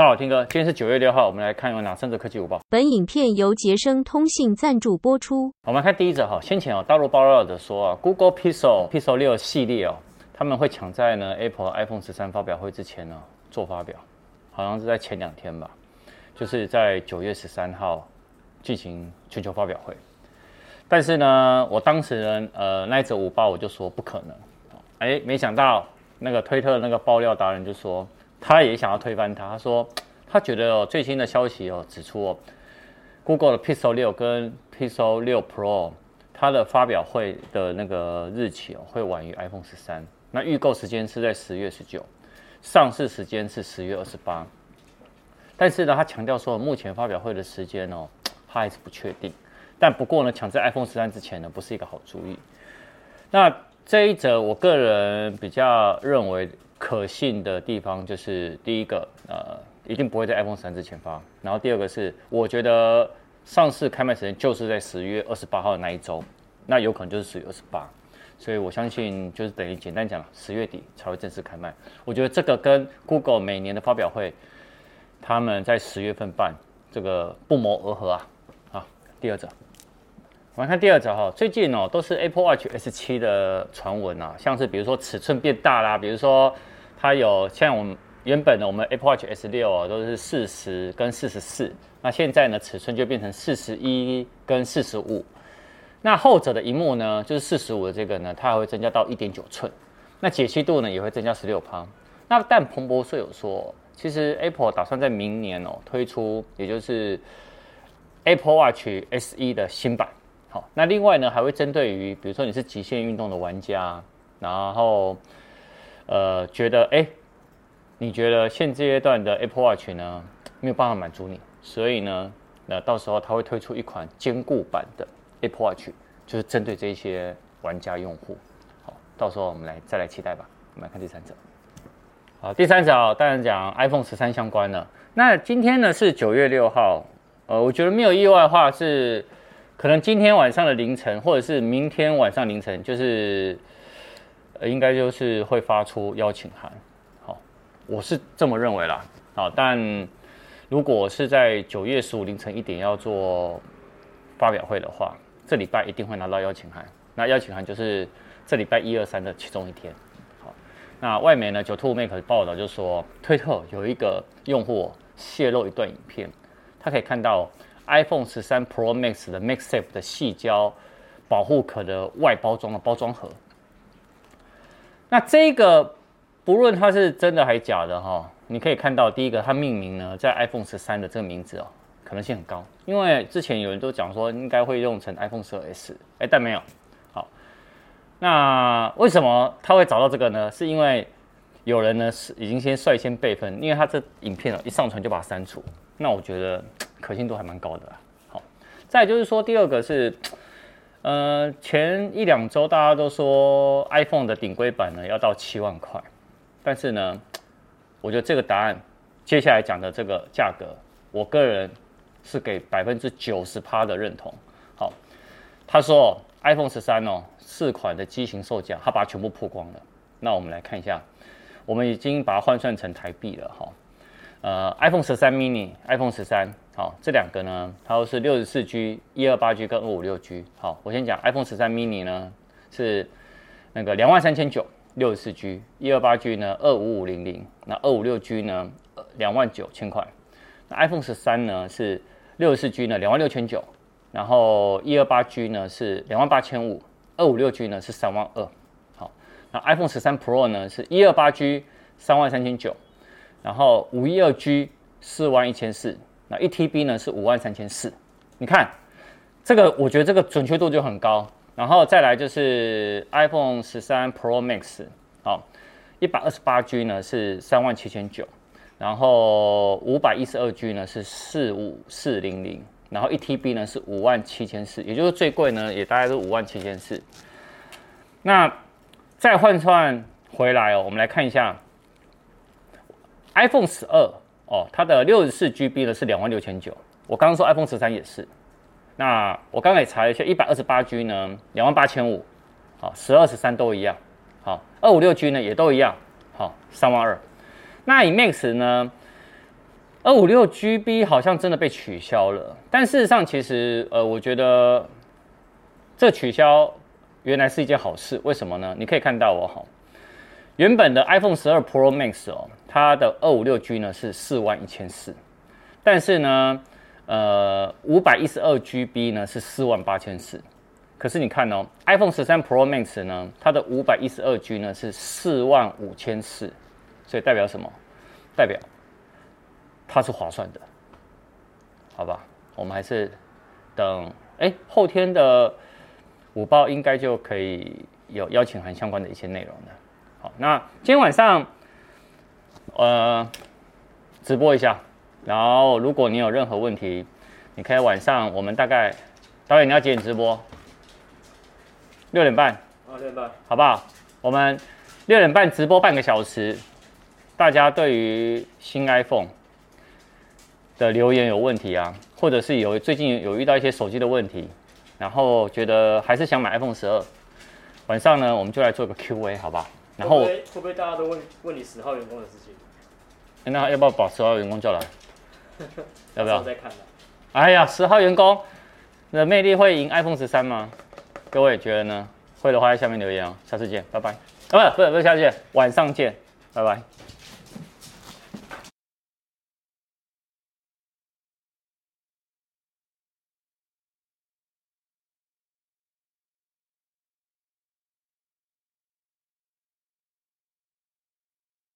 大家好，听哥，今天是九月六号，我们来看有哪三则科技午报。本影片由杰生通信赞助播出。我们看第一则哈，先前哦，大陆爆料的说啊，Google Pixel Pixel 六系列哦，他们会抢在呢 Apple iPhone 十三发表会之前呢做发表，好像是在前两天吧，就是在九月十三号进行全球发表会。但是呢，我当时呢，呃，那一则午报我就说不可能，哎，没想到那个推特那个爆料达人就说。他也想要推翻他，他说他觉得哦，最新的消息哦指出哦，Google 的 Pixel 六跟 Pixel 六 Pro 它的发表会的那个日期哦会晚于 iPhone 十三，那预购时间是在十月十九，上市时间是十月二十八，但是呢，他强调说目前发表会的时间哦，他还是不确定，但不过呢，抢在 iPhone 十三之前呢，不是一个好主意。那这一则我个人比较认为。可信的地方就是第一个，呃，一定不会在 iPhone 13之前发。然后第二个是，我觉得上市开卖时间就是在十月二十八号的那一周，那有可能就是十月二十八。所以我相信就是等于简单讲，十月底才会正式开卖。我觉得这个跟 Google 每年的发表会，他们在十月份办，这个不谋而合啊。好，第二者。我们看第二则哈，最近哦都是 Apple Watch S7 的传闻啊，像是比如说尺寸变大啦，比如说它有像我们原本的我们 Apple Watch S6 啊都是四十跟四十四，那现在呢尺寸就变成四十一跟四十五，那后者的荧幕呢就是四十五的这个呢，它还会增加到一点九寸，那解析度呢也会增加十六趴。那但彭博社有说，其实 Apple 打算在明年哦推出，也就是 Apple Watch S 一的新版。好，那另外呢，还会针对于比如说你是极限运动的玩家，然后呃觉得哎，你觉得现阶段的 Apple Watch 呢没有办法满足你，所以呢，那到时候它会推出一款坚固版的 Apple Watch，就是针对这些玩家用户。好，到时候我们来再来期待吧。我们来看第三则。好，第三则当然讲 iPhone 十三相关的。那今天呢是九月六号，呃，我觉得没有意外的话是。可能今天晚上的凌晨，或者是明天晚上凌晨，就是，呃，应该就是会发出邀请函。好，我是这么认为啦。好，但如果是在九月十五凌晨一点要做发表会的话，这礼拜一定会拿到邀请函。那邀请函就是这礼拜一二三的其中一天。好，那外媒呢，9to5Mac 报道就说，推特有一个用户泄露一段影片，他可以看到。iPhone 十三 Pro Max 的 MagSafe 的细胶保护壳的外包装的包装盒，那这个不论它是真的还是假的哈，你可以看到第一个它命名呢，在 iPhone 十三的这个名字哦，可能性很高，因为之前有人都讲说应该会用成 iPhone 十二 S，哎，但没有。好，那为什么他会找到这个呢？是因为有人呢是已经先率先备份，因为他这影片哦一上传就把它删除，那我觉得。可信度还蛮高的啦。好，再就是说第二个是，呃，前一两周大家都说 iPhone 的顶规版呢要到七万块，但是呢，我觉得这个答案接下来讲的这个价格，我个人是给百分之九十趴的认同。好，他说 iPhone 十三哦，四款的机型售价，他把它全部曝光了。那我们来看一下，我们已经把它换算成台币了哈。呃，iPhone 十三 mini、iPhone 十三。好，这两个呢，它都是六十四 G、一二八 G 跟二五六 G。好，我先讲 iPhone 十三 mini 呢是那个两万三千九，六十四 G，一二八 G 呢二五五零零，那二五六 G 呢两万九千块。那 iPhone 十三呢是六十四 G 呢两万六千九，然后一二八 G 呢是两万八千五，二五六 G 呢是三万二。好，那 iPhone 十三 Pro 呢是一二八 G 三万三千九，然后五一二 G 四万一千四。那一 TB 呢是五万三千四，你看这个，我觉得这个准确度就很高。然后再来就是 iPhone 十三 Pro Max，好，一百二十八 G 呢是三万七千九，然后五百一十二 G 呢是四五四零零，然后一 TB 呢是五万七千四，也就是最贵呢也大概是五万七千四。那再换算回来哦，我们来看一下 iPhone 十二。哦，它的六十四 GB 呢是两万六千九。我刚刚说 iPhone 十三也是。那我刚刚也查了一下，一百二十八 G 呢两万八千五。好，十二十三都一样。好，二五六 G 呢也都一样。好，三万二。那以 Max 呢，二五六 GB 好像真的被取消了，但事实上其实呃，我觉得这取消原来是一件好事。为什么呢？你可以看到哦，好，原本的 iPhone 十二 Pro Max 哦，它的二五六 G 呢是四万一千四，但是呢，呃，五百一十二 GB 呢是四万八千四。可是你看哦，iPhone 十三 Pro Max 呢，它的五百一十二 G 呢是四万五千四，所以代表什么？代表它是划算的，好吧？我们还是等哎后天的午报应该就可以有邀请函相关的一些内容的。好，那今天晚上呃直播一下，然后如果你有任何问题，你可以晚上我们大概导演你要几点直播？六点半，六点半，好不好？我们六点半直播半个小时。大家对于新 iPhone 的留言有问题啊，或者是有最近有遇到一些手机的问题，然后觉得还是想买 iPhone 十二，晚上呢我们就来做个 Q&A，好不好？然后会不会大家都问问你十号员工的事情？那要不要把十号员工叫来？要不要？再看哎呀，十号员工的魅力会赢 iPhone 十三吗？各位觉得呢？会的话在下面留言哦。下次见，拜拜。啊，不，不是，不是下次见，晚上见，拜拜。